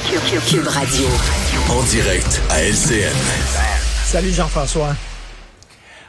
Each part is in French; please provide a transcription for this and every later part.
Cube Radio. En direct à LCN. Salut Jean-François.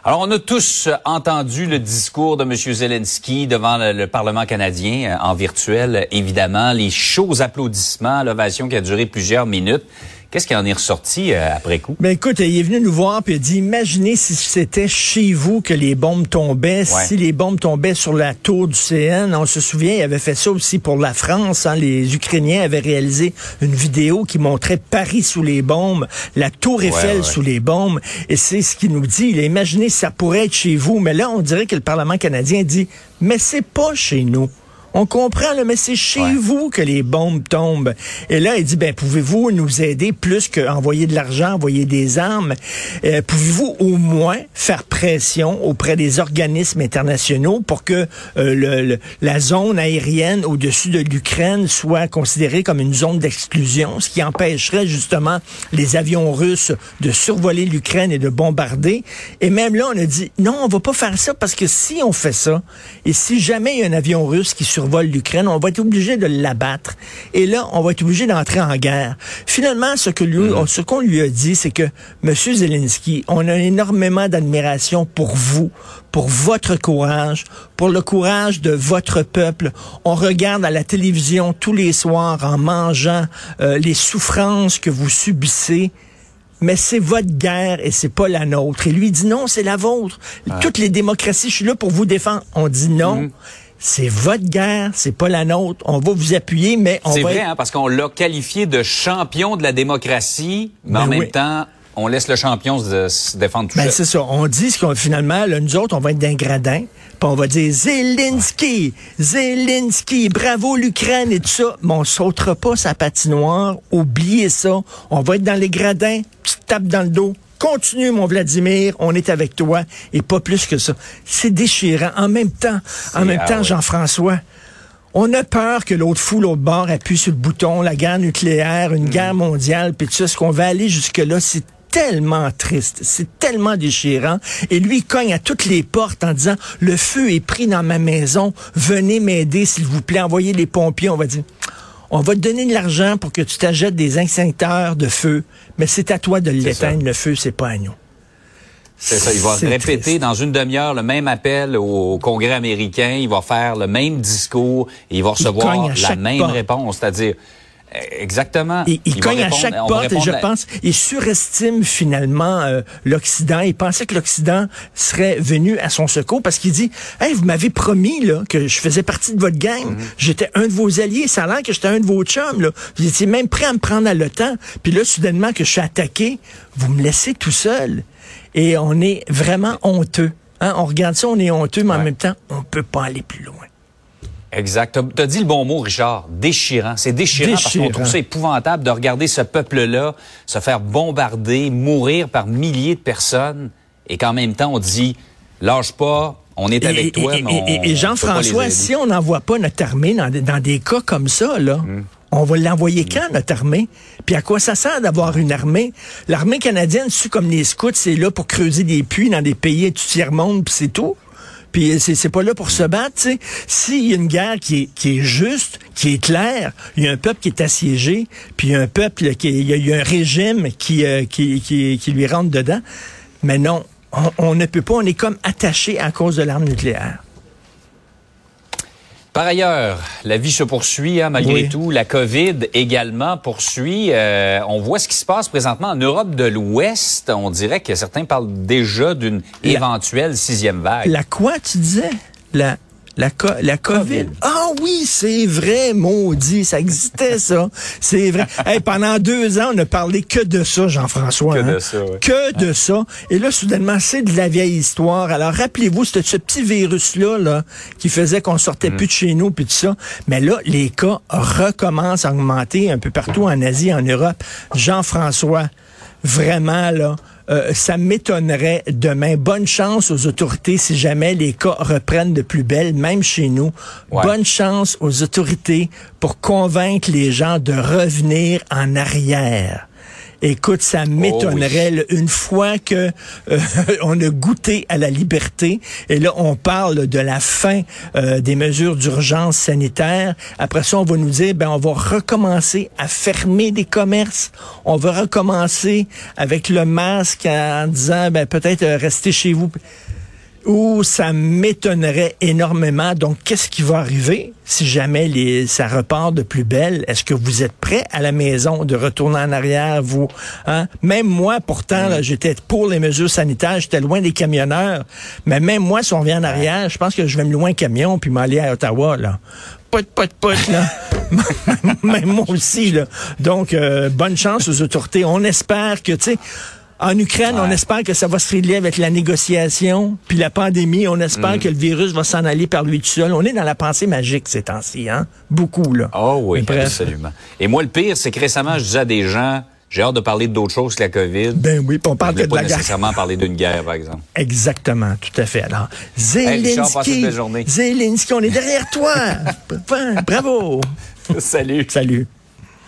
Alors, on a tous entendu le discours de M. Zelensky devant le, le Parlement canadien euh, en virtuel, évidemment. Les chauds applaudissements, l'ovation qui a duré plusieurs minutes. Qu'est-ce qui en est ressorti euh, après coup? Ben écoute, il est venu nous voir puis il a dit imaginez si c'était chez vous que les bombes tombaient, si les bombes tombaient sur la tour du CN. On se souvient, il avait fait ça aussi pour la France. Hein. Les Ukrainiens avaient réalisé une vidéo qui montrait Paris sous les bombes, la tour Eiffel sous les bombes. Et c'est ce qu'il nous dit. Il a imaginé si ça pourrait être chez vous. Mais là, on dirait que le Parlement canadien dit mais c'est pas chez nous. On comprend, là, mais c'est chez vous que les bombes tombent. Et là, il dit, ben, pouvez-vous nous aider plus qu'envoyer de l'argent, envoyer des armes? Euh, pouvez-vous au moins faire pression auprès des organismes internationaux pour que euh, le, la zone aérienne au-dessus de l'Ukraine soit considérée comme une zone d'exclusion, ce qui empêcherait justement les avions russes de survoler l'Ukraine et de bombarder? Et même là, on a dit, non, on va pas faire ça parce que si on fait ça, et si jamais il y a un avion russe qui survole l'Ukraine, on va être obligé de l'abattre. Et là, on va être obligé d'entrer en guerre. Finalement, ce que lui, mm-hmm. ce qu'on lui a dit, c'est que M. Zelensky, on a énormément d'admiration pour vous, pour votre courage, pour le courage de votre peuple. On regarde à la télévision tous les soirs en mangeant euh, les souffrances que vous subissez mais c'est votre guerre et c'est pas la nôtre. Et lui dit non, c'est la vôtre. Toutes les démocraties, je suis là pour vous défendre. On dit non. Mm-hmm c'est votre guerre, c'est pas la nôtre. On va vous appuyer, mais on va. C'est vrai, hein, parce qu'on l'a qualifié de champion de la démocratie, mais ben en même temps, on laisse le champion se, défendre tout ben, c'est ça. On dit qu'on finalement, là, nous autres, on va être d'un gradin, puis on va dire Zelensky, Zelensky, bravo l'Ukraine et tout ça. Mais on sautera pas sa patinoire. Oubliez ça. On va être dans les gradins, tu tapes dans le dos. Continue, mon Vladimir, on est avec toi, et pas plus que ça. C'est déchirant. En même temps, en même temps, Jean-François, on a peur que l'autre fou, l'autre bord, appuie sur le bouton, la guerre nucléaire, une mm. guerre mondiale, puis tout ça. ce qu'on va aller jusque-là? C'est tellement triste, c'est tellement déchirant. Et lui, il cogne à toutes les portes en disant, le feu est pris dans ma maison, venez m'aider, s'il vous plaît, envoyez les pompiers. On va dire, on va te donner de l'argent pour que tu t'achètes des extincteurs de feu, mais c'est à toi de l'éteindre, le feu, c'est pas à nous. C'est ça, il va répéter dans une demi-heure le même appel au Congrès américain, il va faire le même discours et il va recevoir la même réponse, c'est-à-dire Exactement. Il, il, cogne à chaque porte et je pense, il surestime finalement euh, l'Occident. Il pensait que l'Occident serait venu à son secours parce qu'il dit, hey, vous m'avez promis là que je faisais partie de votre gang, mhm. j'étais un de vos alliés, ça a l'air que j'étais un de vos chums là. Vous étiez même prêt à me prendre à l'OTAN, puis là soudainement que je suis attaqué, vous me laissez tout seul et on est vraiment honteux. Hein? On regarde ça, on est honteux, mais en même temps, on peut pas aller plus loin. Exact. Tu as dit le bon mot, Richard. Déchirant. C'est déchirant, parce qu'on trouve ça épouvantable de regarder ce peuple-là se faire bombarder, mourir par milliers de personnes, et qu'en même temps, on dit, lâche pas, on est avec toi. Et, Jean-François, si on n'envoie pas notre armée dans, des cas comme ça, là, hmm. on va l'envoyer quand, notre armée? Puis à quoi ça sert d'avoir une armée? L'armée canadienne, c'est comme les scouts, c'est là pour creuser des puits dans des pays du tiers-monde, puis c'est tout? Puis c'est pas là pour se battre, tu sais. S'il y a une guerre qui est, qui est juste, qui est claire, il y a un peuple qui est assiégé, puis il y a un peuple qui il y, a un régime qui, euh, qui, qui, qui, lui rentre dedans. Mais non, on, on ne peut pas, on est comme attaché à cause de l'arme nucléaire. Par ailleurs, la vie se poursuit hein, malgré tout. La COVID également poursuit. Euh, on voit ce qui se passe présentement en Europe de l'Ouest. On dirait que certains parlent déjà d'une éventuelle sixième vague. La quoi, tu disais? La la, la COVID. Ah oui, c'est vrai, maudit, ça existait ça. C'est vrai. hey, pendant deux ans, on ne parlé que de ça, Jean-François. Que hein. de ça, oui. Que de ça. Et là, soudainement, c'est de la vieille histoire. Alors, rappelez-vous, c'était ce petit virus-là là, qui faisait qu'on sortait mm. plus de chez nous, puis tout ça. Mais là, les cas recommencent à augmenter un peu partout en Asie, en Europe. Jean-François, vraiment, là, euh, ça m'étonnerait demain. Bonne chance aux autorités si jamais les cas reprennent de plus belle, même chez nous. Bonne chance aux autorités pour convaincre les gens de revenir en arrière Écoute, ça Oh m'étonnerait une fois que euh, on a goûté à la liberté et là on parle de la fin euh, des mesures d'urgence sanitaire. Après ça, on va nous dire ben on va recommencer à fermer des commerces. On va recommencer avec le masque en disant ben peut-être euh, rester chez vous. Ou ça m'étonnerait énormément. Donc, qu'est-ce qui va arriver si jamais les, ça repart de plus belle? Est-ce que vous êtes prêt à la maison de retourner en arrière, vous? Hein? Même moi, pourtant, là, j'étais pour les mesures sanitaires, j'étais loin des camionneurs. Mais même moi, si on vient en arrière, je pense que je vais me louer un camion puis m'aller à Ottawa, là. Pot, pot, pot, là. même moi aussi, là. Donc, euh, bonne chance aux autorités. On espère que, tu sais, en Ukraine, ouais. on espère que ça va se régler avec la négociation, puis la pandémie, on espère mm. que le virus va s'en aller par lui tout seul. On est dans la pensée magique ces temps-ci, hein? Beaucoup, là. Oh oui, absolument. Et moi, le pire, c'est que récemment, je disais à des gens, j'ai hâte de parler d'autre chose que la COVID. Ben oui, puis on parle de pas la guerre. nécessairement parler d'une guerre, par exemple. Exactement, tout à fait. Alors, Zelensky, hey, Zelensky, on est derrière toi. Bravo. Salut. Salut.